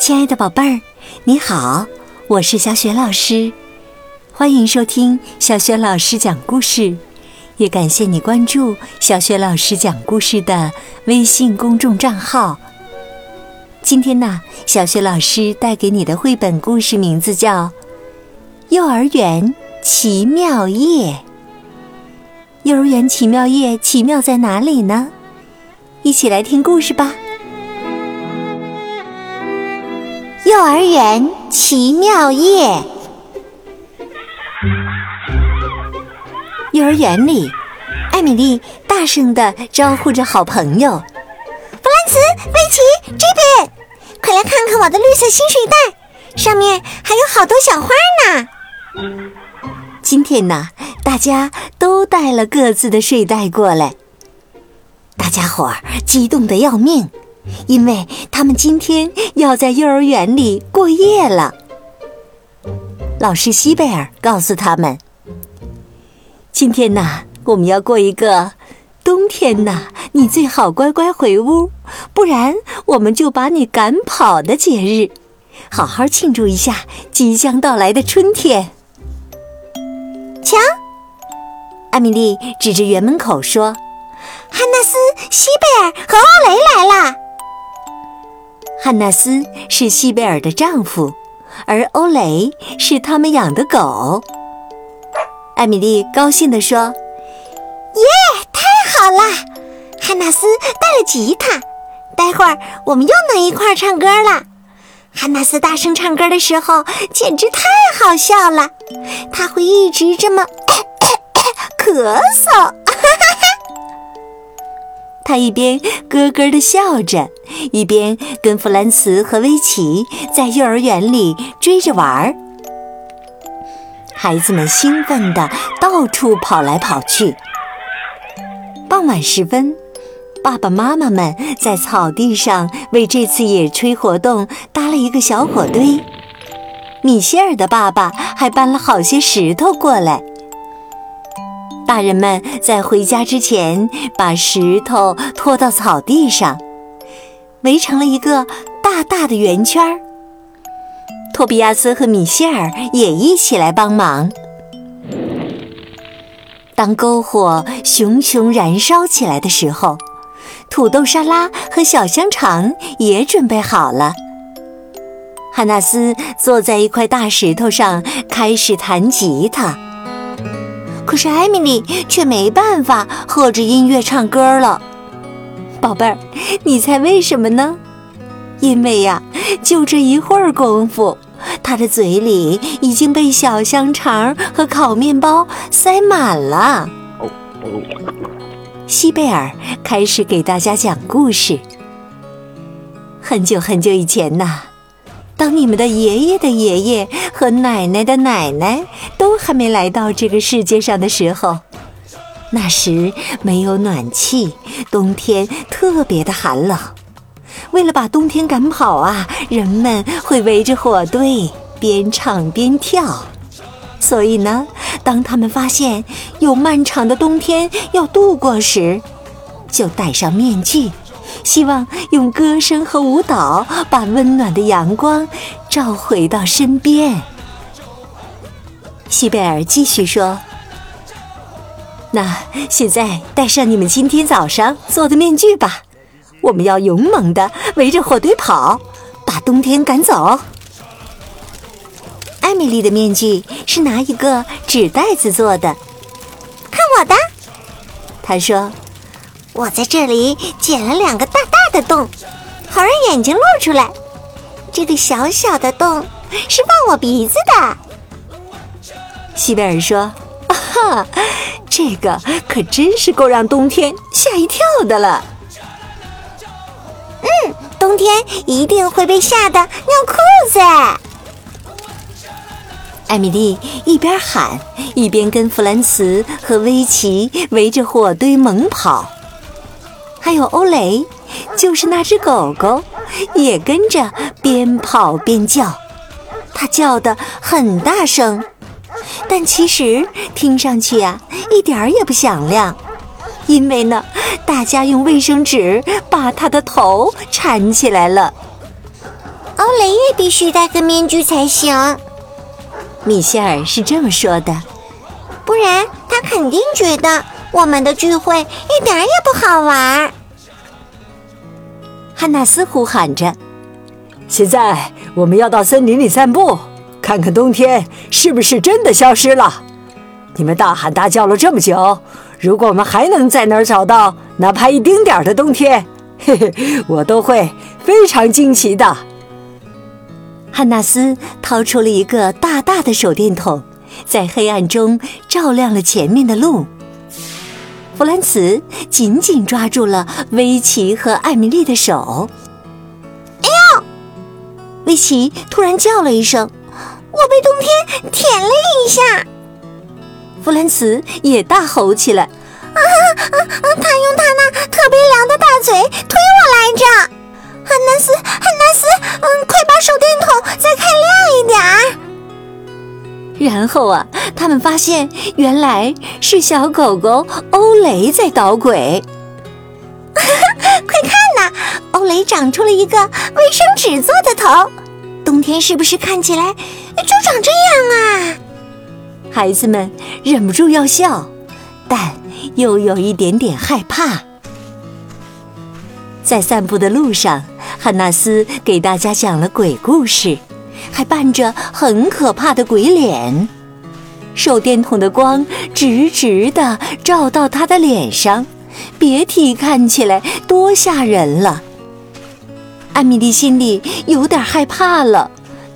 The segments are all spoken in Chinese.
亲爱的宝贝儿，你好，我是小雪老师，欢迎收听小雪老师讲故事，也感谢你关注小雪老师讲故事的微信公众账号。今天呢，小雪老师带给你的绘本故事名字叫《幼儿园奇妙夜》。幼儿园奇妙夜奇妙在哪里呢？一起来听故事吧。幼儿园奇妙夜。幼儿园里，艾米丽大声的招呼着好朋友：“弗兰茨、威奇、这边，快来看看我的绿色新睡袋，上面还有好多小花呢。”今天呢，大家都带了各自的睡袋过来，大家伙儿激动的要命。因为他们今天要在幼儿园里过夜了。老师西贝尔告诉他们：“今天呢，我们要过一个冬天呢，你最好乖乖回屋，不然我们就把你赶跑的节日，好好庆祝一下即将到来的春天。”瞧，艾米丽指着园门口说：“汉纳斯、西贝尔和奥雷来了。”汉纳斯是西贝尔的丈夫，而欧雷是他们养的狗。艾米丽高兴地说：“耶，太好了！汉纳斯带了吉他，待会儿我们又能一块儿唱歌了。汉纳斯大声唱歌的时候简直太好笑了，他会一直这么咳嗽。”他一边咯咯地笑着，一边跟弗兰茨和威奇在幼儿园里追着玩儿。孩子们兴奋地到处跑来跑去。傍晚时分，爸爸妈妈们在草地上为这次野炊活动搭了一个小火堆。米歇尔的爸爸还搬了好些石头过来。大人们在回家之前，把石头拖到草地上，围成了一个大大的圆圈儿。托比亚斯和米歇尔也一起来帮忙。当篝火熊熊燃烧起来的时候，土豆沙拉和小香肠也准备好了。汉纳斯坐在一块大石头上，开始弹吉他。可是艾米丽却没办法和着音乐唱歌了，宝贝儿，你猜为什么呢？因为呀，就这一会儿功夫，她的嘴里已经被小香肠和烤面包塞满了。西贝尔开始给大家讲故事。很久很久以前呐。当你们的爷爷的爷爷和奶奶的奶奶都还没来到这个世界上的时候，那时没有暖气，冬天特别的寒冷。为了把冬天赶跑啊，人们会围着火堆边唱边跳。所以呢，当他们发现有漫长的冬天要度过时，就戴上面具。希望用歌声和舞蹈把温暖的阳光照回到身边。西贝尔继续说：“那现在戴上你们今天早上做的面具吧，我们要勇猛的围着火堆跑，把冬天赶走。”艾米丽的面具是拿一个纸袋子做的，看我的，她说。我在这里捡了两个洞，好让眼睛露出来。这个小小的洞是放我鼻子的。西贝尔说：“啊哈，这个可真是够让冬天吓一跳的了。”嗯，冬天一定会被吓得尿裤子。艾米丽一边喊，一边跟弗兰茨和威奇围着火堆猛跑。还有欧雷，就是那只狗狗，也跟着边跑边叫。它叫的很大声，但其实听上去啊，一点儿也不响亮。因为呢，大家用卫生纸把它的头缠起来了。啊，欧雷也必须戴个面具才行。米歇尔是这么说的，不然他肯定觉得我们的聚会一点也不好玩。汉纳斯呼喊着：“现在我们要到森林里散步，看看冬天是不是真的消失了。你们大喊大叫了这么久，如果我们还能在哪儿找到哪怕一丁点儿的冬天，嘿嘿，我都会非常惊奇的。”汉纳斯掏出了一个大大的手电筒，在黑暗中照亮了前面的路。弗兰茨紧紧抓住了威奇和艾米丽的手。“哎呦！”威奇突然叫了一声，“我被冬天舔了一下。”弗兰茨也大吼起来：“啊啊啊！他用他那特别凉的大嘴推我来着！”汉纳斯，汉纳斯，嗯，快把手电筒再开亮一点儿。然后啊，他们发现原来是小狗狗欧雷在捣鬼。快看呐，欧雷长出了一个卫生纸做的头，冬天是不是看起来就长这样啊？孩子们忍不住要笑，但又有一点点害怕。在散步的路上，汉纳斯给大家讲了鬼故事。还扮着很可怕的鬼脸，手电筒的光直直的照到他的脸上，别提看起来多吓人了。艾米丽心里有点害怕了，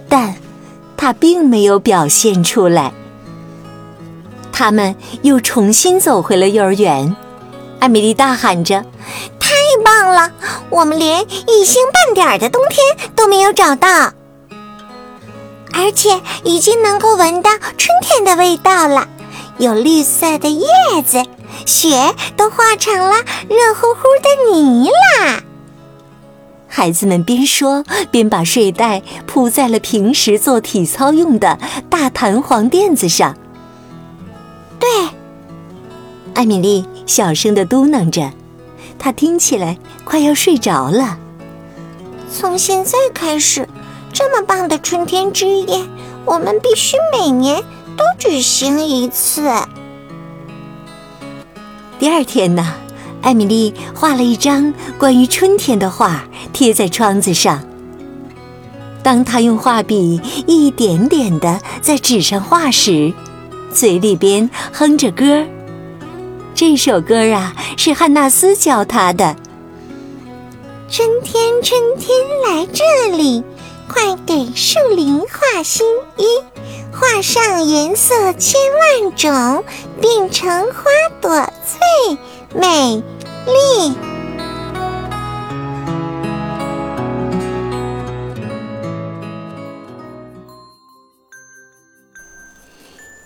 但她并没有表现出来。他们又重新走回了幼儿园，艾米丽大喊着：“太棒了！我们连一星半点的冬天都没有找到。”而且已经能够闻到春天的味道了，有绿色的叶子，雪都化成了热乎乎的泥啦。孩子们边说边把睡袋铺在了平时做体操用的大弹簧垫子上。对，艾米丽小声的嘟囔着，她听起来快要睡着了。从现在开始。这么棒的春天之夜，我们必须每年都举行一次。第二天呢，艾米丽画了一张关于春天的画，贴在窗子上。当她用画笔一点点的在纸上画时，嘴里边哼着歌。这首歌啊，是汉纳斯教她的。春天，春天来这里。快给树林画新衣，画上颜色千万种，变成花朵最美丽。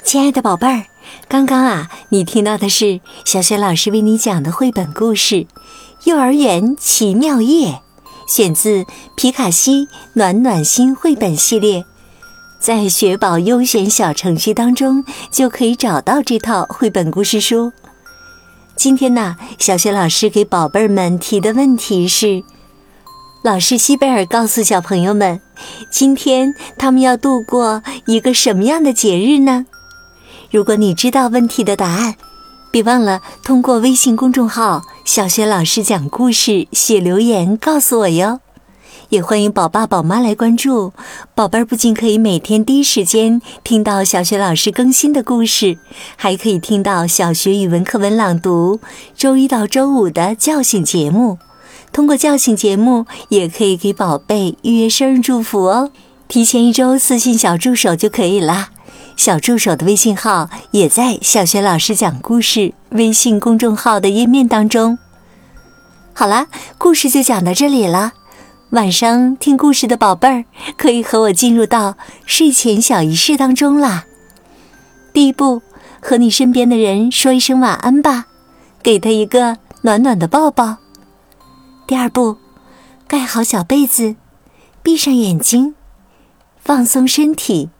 亲爱的宝贝儿，刚刚啊，你听到的是小雪老师为你讲的绘本故事《幼儿园奇妙夜》。选自皮卡西暖暖心绘本系列，在雪宝优选小程序当中就可以找到这套绘本故事书。今天呢，小雪老师给宝贝儿们提的问题是：老师西贝尔告诉小朋友们，今天他们要度过一个什么样的节日呢？如果你知道问题的答案，别忘了通过微信公众号。小学老师讲故事，写留言告诉我哟，也欢迎宝爸宝妈来关注。宝贝儿不仅可以每天第一时间听到小学老师更新的故事，还可以听到小学语文课文朗读，周一到周五的叫醒节目。通过叫醒节目，也可以给宝贝预约生日祝福哦。提前一周私信小助手就可以啦。小助手的微信号也在“小学老师讲故事”微信公众号的页面当中。好了，故事就讲到这里了。晚上听故事的宝贝儿，可以和我进入到睡前小仪式当中啦。第一步，和你身边的人说一声晚安吧，给他一个暖暖的抱抱。第二步，盖好小被子，闭上眼睛，放松身体。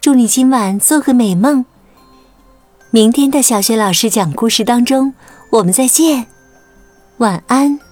祝你今晚做个美梦。明天的小学老师讲故事当中，我们再见，晚安。